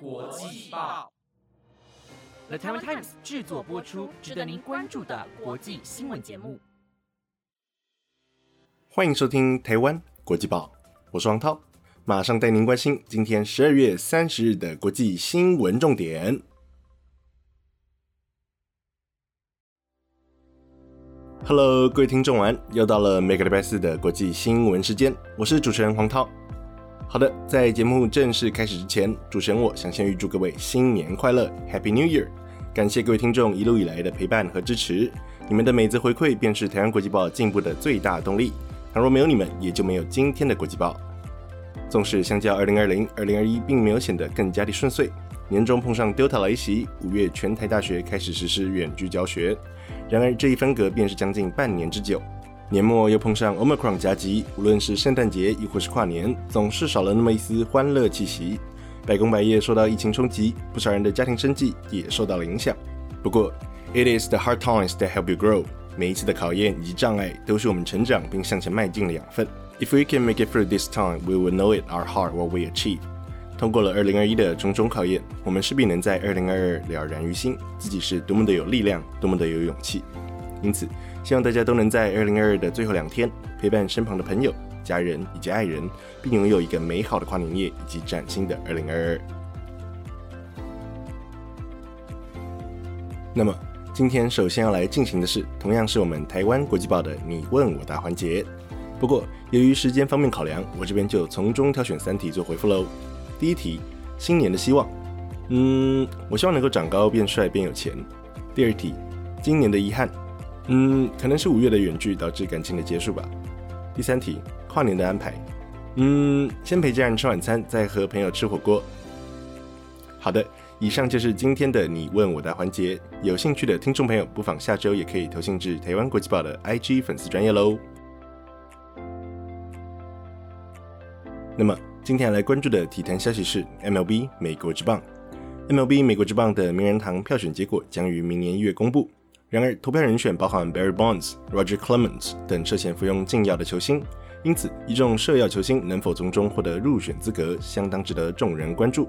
国际报，The Taiwan Times 制作播出，值得您关注的国际新闻节目。欢迎收听台湾国际报，我是王涛，马上带您关心今天十二月三十日的国际新闻重点。Hello，各位听众晚，又到了每个礼拜四的国际新闻时间，我是主持人黄涛。好的，在节目正式开始之前，主持人我想先预祝各位新年快乐，Happy New Year！感谢各位听众一路以来的陪伴和支持，你们的每次回馈便是台湾国际报进步的最大动力。倘若没有你们，也就没有今天的国际报。纵使相较2020、2021，并没有显得更加的顺遂。年终碰上 Delta 来袭，五月全台大学开始实施远距教学。然而这一分隔便是将近半年之久。年末又碰上 Omicron 夹击，无论是圣诞节亦或是跨年，总是少了那么一丝欢乐气息。百工百业受到疫情冲击，不少人的家庭生计也受到了影响。不过，It is the hard times that help you grow。每一次的考验以及障碍，都是我们成长并向前迈进的养分。If we can make it through this time, we will know it our heart what we achieve。通过了2021的种种考验，我们势必能在2022了然于心，自己是多么的有力量，多么的有勇气。因此，希望大家都能在2022的最后两天，陪伴身旁的朋友、家人以及爱人，并拥有一个美好的跨年夜以及崭新的2022。那么，今天首先要来进行的是，同样是我们台湾国际报的你问我答环节。不过，由于时间方面考量，我这边就从中挑选三题做回复喽。第一题，新年的希望，嗯，我希望能够长高、变帅、变有钱。第二题，今年的遗憾，嗯，可能是五月的远距导致感情的结束吧。第三题，跨年的安排，嗯，先陪家人吃晚餐，再和朋友吃火锅。好的，以上就是今天的你问我答环节。有兴趣的听众朋友，不妨下周也可以投信至台湾国际报的 IG 粉丝专业喽。那么。今天来关注的体坛消息是 MLB 美国之棒。MLB 美国之棒的名人堂票选结果将于明年一月公布。然而，投票人选包含 Barry Bonds、Roger Clemens 等涉嫌服用禁药的球星，因此一众涉药球星能否从中获得入选资格，相当值得众人关注。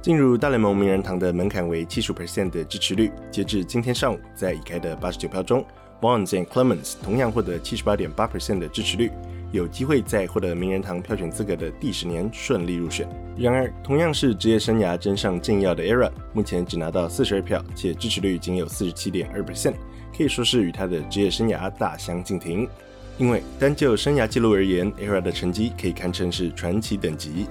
进入大联盟名人堂的门槛为七十 percent 的支持率。截至今天上午，在已开的八十九票中，Bonds 和 Clemens 同样获得七十八点八 percent 的支持率。有机会在获得名人堂票选资格的第十年顺利入选。然而，同样是职业生涯真上禁药的 ERA，目前只拿到四十二票，且支持率仅有四十七点二 percent，可以说是与他的职业生涯大相径庭。因为单就生涯记录而言，ERA 的成绩可以堪称是传奇等级。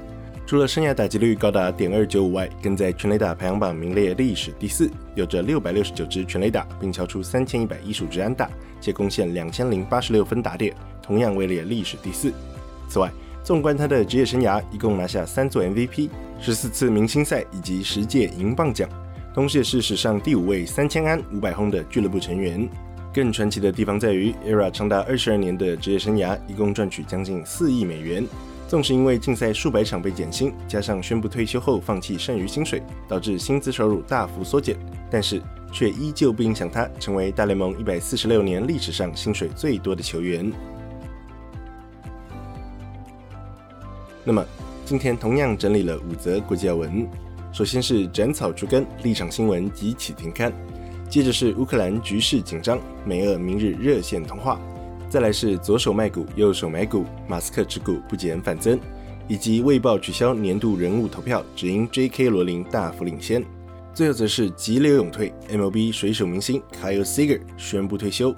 除了生涯打击率高达点二九五外，更在全垒打排行榜名列历史第四，有着六百六十九支全垒打，并敲出三千一百一十五支安打，且贡献两千零八十六分打点。同样位列历史第四。此外，纵观他的职业生涯，一共拿下三座 MVP、十四次明星赛以及十届银棒奖，同时也是史上第五位三千安五百轰的俱乐部成员。更传奇的地方在于，ERA 长达二十二年的职业生涯，一共赚取将近四亿美元。纵使因为竞赛数百场被减薪，加上宣布退休后放弃剩余薪水，导致薪资收入大幅缩减，但是却依旧不影响他成为大联盟一百四十六年历史上薪水最多的球员。那么，今天同样整理了五则国际要闻。首先是斩草除根，立场新闻即起停刊；接着是乌克兰局势紧张，美俄明日热线通话；再来是左手卖股，右手买股，马斯克持股不减反增；以及卫报取消年度人物投票，只因 J.K. 罗琳大幅领先；最后则是急流勇退，MLB 水手明星 Kyle Seager 宣布退休。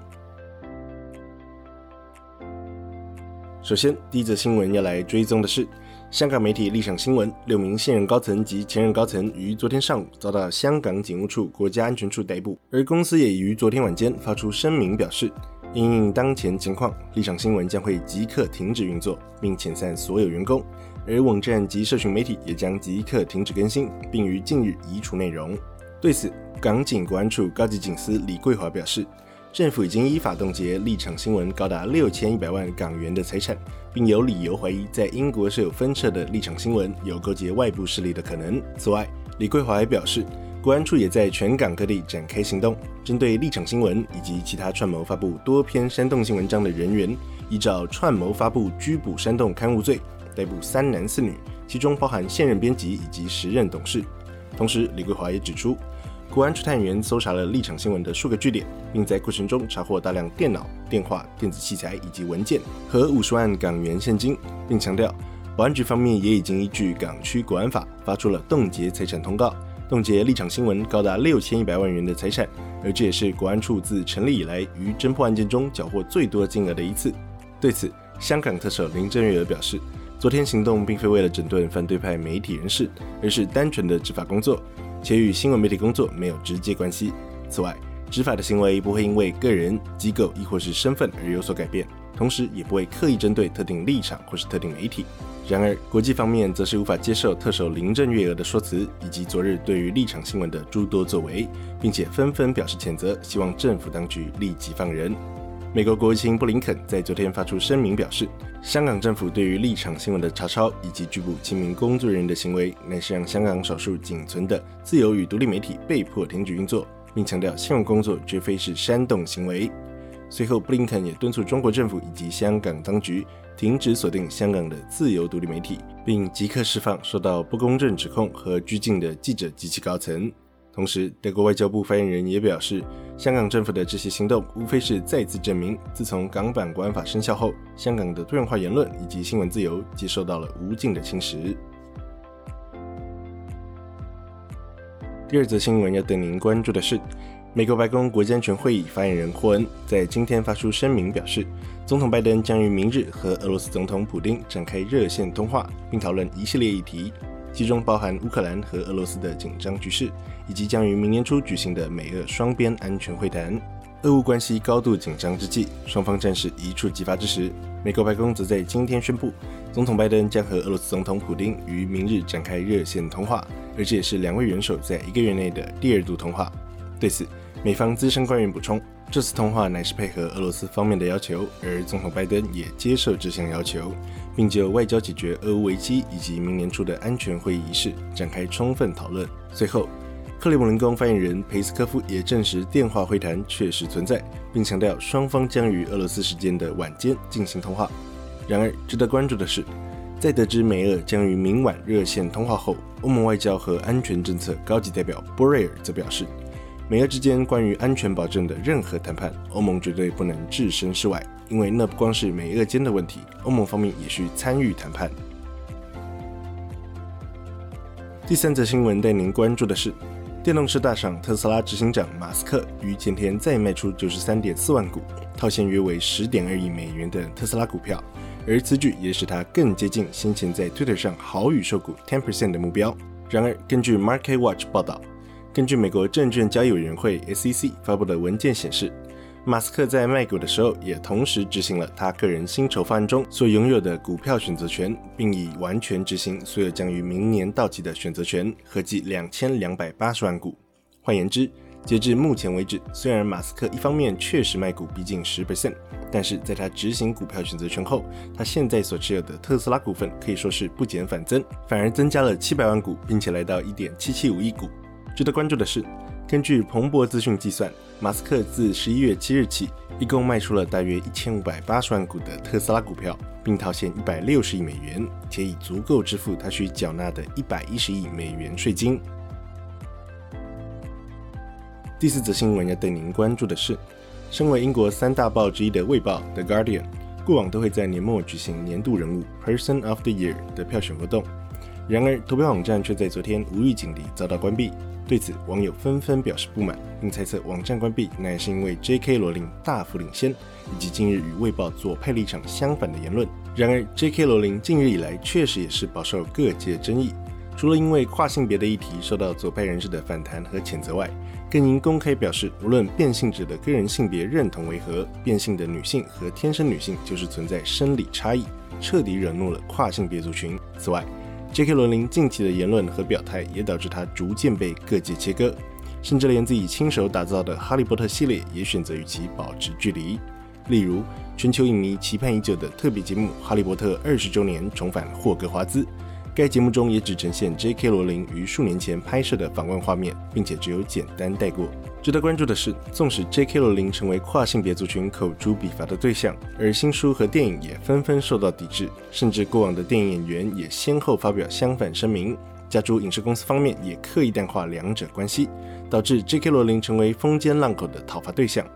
首先，第一则新闻要来追踪的是香港媒体立场新闻，六名现任高层及前任高层于昨天上午遭到香港警务处国家安全处逮捕，而公司也于昨天晚间发出声明表示，因应当前情况，立场新闻将会即刻停止运作，并遣散所有员工，而网站及社群媒体也将即刻停止更新，并于近日移除内容。对此，港警国安处高级警司李桂华表示。政府已经依法冻结立场新闻高达六千一百万港元的财产，并有理由怀疑在英国设有分社的立场新闻有勾结外部势力的可能。此外，李桂华还表示，国安处也在全港各地展开行动，针对立场新闻以及其他串谋发布多篇煽动性文章的人员，依照串谋发布拘捕煽动刊物罪逮捕三男四女，其中包含现任编辑以及时任董事。同时，李桂华也指出，国安处探员搜查了立场新闻的数个据点，并在过程中查获大量电脑、电话、电子器材以及文件和五十万港元现金，并强调，保安局方面也已经依据港区国安法发出了冻结财产通告，冻结立场新闻高达六千一百万元的财产，而这也是国安处自成立以来于侦破案件中缴获最多金额的一次。对此，香港特首林郑月娥表示。昨天行动并非为了整顿反对派媒体人士，而是单纯的执法工作，且与新闻媒体工作没有直接关系。此外，执法的行为不会因为个人、机构亦或是身份而有所改变，同时也不会刻意针对特定立场或是特定媒体。然而，国际方面则是无法接受特首林郑月娥的说辞以及昨日对于立场新闻的诸多作为，并且纷纷表示谴责，希望政府当局立即放人。美国国务卿布林肯在昨天发出声明，表示，香港政府对于立场新闻的查抄以及拘捕七名工作人员的行为，乃是让香港少数仅存的自由与独立媒体被迫停止运作，并强调新闻工作绝非是煽动行为。随后，布林肯也敦促中国政府以及香港当局停止锁定香港的自由独立媒体，并即刻释放受到不公正指控和拘禁的记者及其高层。同时，德国外交部发言人也表示，香港政府的这些行动无非是再次证明，自从港版国安法生效后，香港的多元化言论以及新闻自由即受到了无尽的侵蚀。第二则新闻要等您关注的是，美国白宫国家安全会议发言人霍恩在今天发出声明，表示，总统拜登将于明日和俄罗斯总统普京展开热线通话，并讨论一系列议题。其中包含乌克兰和俄罗斯的紧张局势，以及将于明年初举行的美俄双边安全会谈。俄乌关系高度紧张之际，双方战事一触即发之时，美国白宫则在今天宣布，总统拜登将和俄罗斯总统普京于明日展开热线通话，而这也是两位元首在一个月内的第二度通话。对此，美方资深官员补充。这次通话乃是配合俄罗斯方面的要求，而总统拜登也接受这项要求，并就外交解决俄乌危机以及明年初的安全会议仪式展开充分讨论。随后，克里姆林宫发言人佩斯科夫也证实电话会谈确实存在，并强调双方将于俄罗斯时间的晚间进行通话。然而，值得关注的是，在得知美俄将于明晚热线通话后，欧盟外交和安全政策高级代表波瑞尔则表示。美俄之间关于安全保证的任何谈判，欧盟绝对不能置身事外，因为那不光是美俄间的问题，欧盟方面也需参与谈判。第三则新闻带您关注的是，电动车大厂特斯拉执行长马斯克于前天再卖出九十三点四万股，套现约为十点二亿美元的特斯拉股票，而此举也使他更接近先前在 Twitter 上豪语售股 ten percent 的目标。然而，根据 Market Watch 报道。根据美国证券交易委员会 SEC 发布的文件显示，马斯克在卖股的时候也同时执行了他个人薪酬方案中所拥有的股票选择权，并已完全执行所有将于明年到期的选择权，合计两千两百八十万股。换言之，截至目前为止，虽然马斯克一方面确实卖股逼近十 percent，但是在他执行股票选择权后，他现在所持有的特斯拉股份可以说是不减反增，反而增加了七百万股，并且来到一点七七五亿股。值得关注的是，根据彭博资讯计算，马斯克自十一月七日起，一共卖出了大约一千五百八十万股的特斯拉股票，并套现一百六十亿美元，且已足够支付他需缴纳的一百一十亿美元税金。第四则新闻要带您关注的是，身为英国三大报之一的《卫报》（The Guardian），过往都会在年末举行年度人物 （Person of the Year） 的票选活动，然而投票网站却在昨天无预警地遭到关闭。对此，网友纷纷表示不满，并猜测网站关闭乃是因为 J.K. 罗琳大幅领先，以及近日与《卫报》左派立场相反的言论。然而，J.K. 罗琳近日以来确实也是饱受各界争议，除了因为跨性别的议题受到左派人士的反弹和谴责外，更因公开表示，无论变性者的个人性别认同为何，变性的女性和天生女性就是存在生理差异，彻底惹怒了跨性别族群。此外，J.K. 罗琳近期的言论和表态也导致他逐渐被各界切割，甚至连自己亲手打造的《哈利波特》系列也选择与其保持距离。例如，全球影迷期盼已久的特别节目《哈利波特》二十周年重返霍格华兹。该节目中也只呈现 J.K. 罗琳于数年前拍摄的访问画面，并且只有简单带过。值得关注的是，纵使 J.K. 罗琳成为跨性别族群口诛笔伐的对象，而新书和电影也纷纷受到抵制，甚至过往的电影演员也先后发表相反声明，加诸影视公司方面也刻意淡化两者关系，导致 J.K. 罗琳成为风尖浪口的讨伐对象。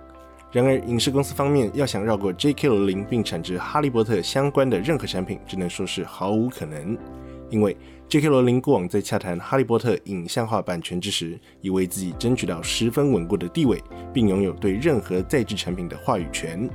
然而，影视公司方面要想绕过 J.K. 罗琳并产值《哈利波特》相关的任何产品，只能说是毫无可能。因为 J.K. 罗琳过往在洽谈《哈利波特》影像化版权之时，已为自己争取到十分稳固的地位，并拥有对任何在制产品的话语权。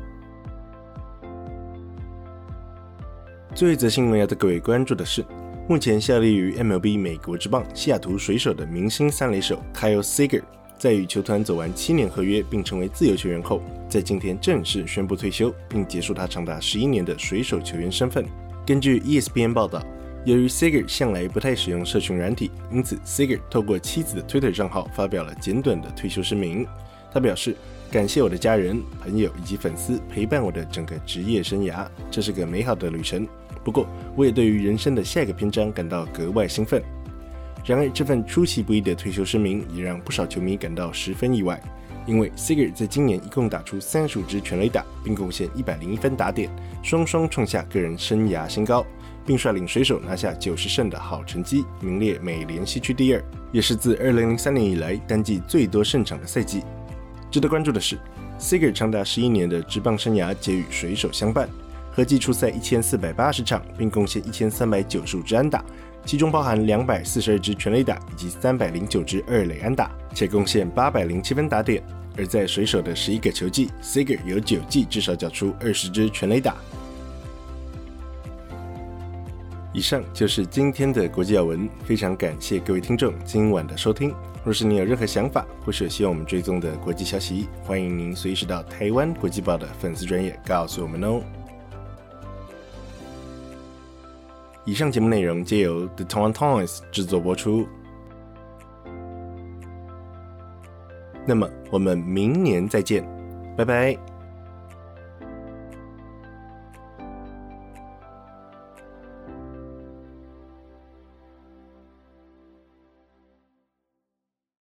最后一则新闻要带各位关注的是，目前效力于 MLB 美国之棒西雅图水手的明星三垒手 Kyle Seager。在与球团走完七年合约并成为自由球员后，在今天正式宣布退休，并结束他长达十一年的水手球员身份。根据 ESPN 报道，由于 Seger 向来不太使用社群软体，因此 Seger 透过妻子的 Twitter 账号发表了简短的退休声明。他表示：“感谢我的家人、朋友以及粉丝陪伴我的整个职业生涯，这是个美好的旅程。不过，我也对于人生的下一个篇章感到格外兴奋。”然而，这份出其不意的退休声明也让不少球迷感到十分意外，因为 Seger 在今年一共打出三十五支全垒打，并贡献一百零一分打点，双双创下个人生涯新高，并率领水手拿下九十胜的好成绩，名列美联西区第二，也是自二零零三年以来单季最多胜场的赛季。值得关注的是，Seger 长达十一年的职棒生涯皆与水手相伴，合计出赛一千四百八十场，并贡献一千三百九十五支安打。其中包含两百四十二支全垒打以及三百零九支二垒安打，且贡献八百零七分打点。而在水手的十一个球季，Seger 有九季至少缴出二十支全垒打。以上就是今天的国际要闻，非常感谢各位听众今晚的收听。若是你有任何想法，或是希望我们追踪的国际消息，欢迎您随时到台湾国际报的粉丝专业告诉我们哦。以上节目内容皆由 The Town Tones 制作播出。那么，我们明年再见，拜拜。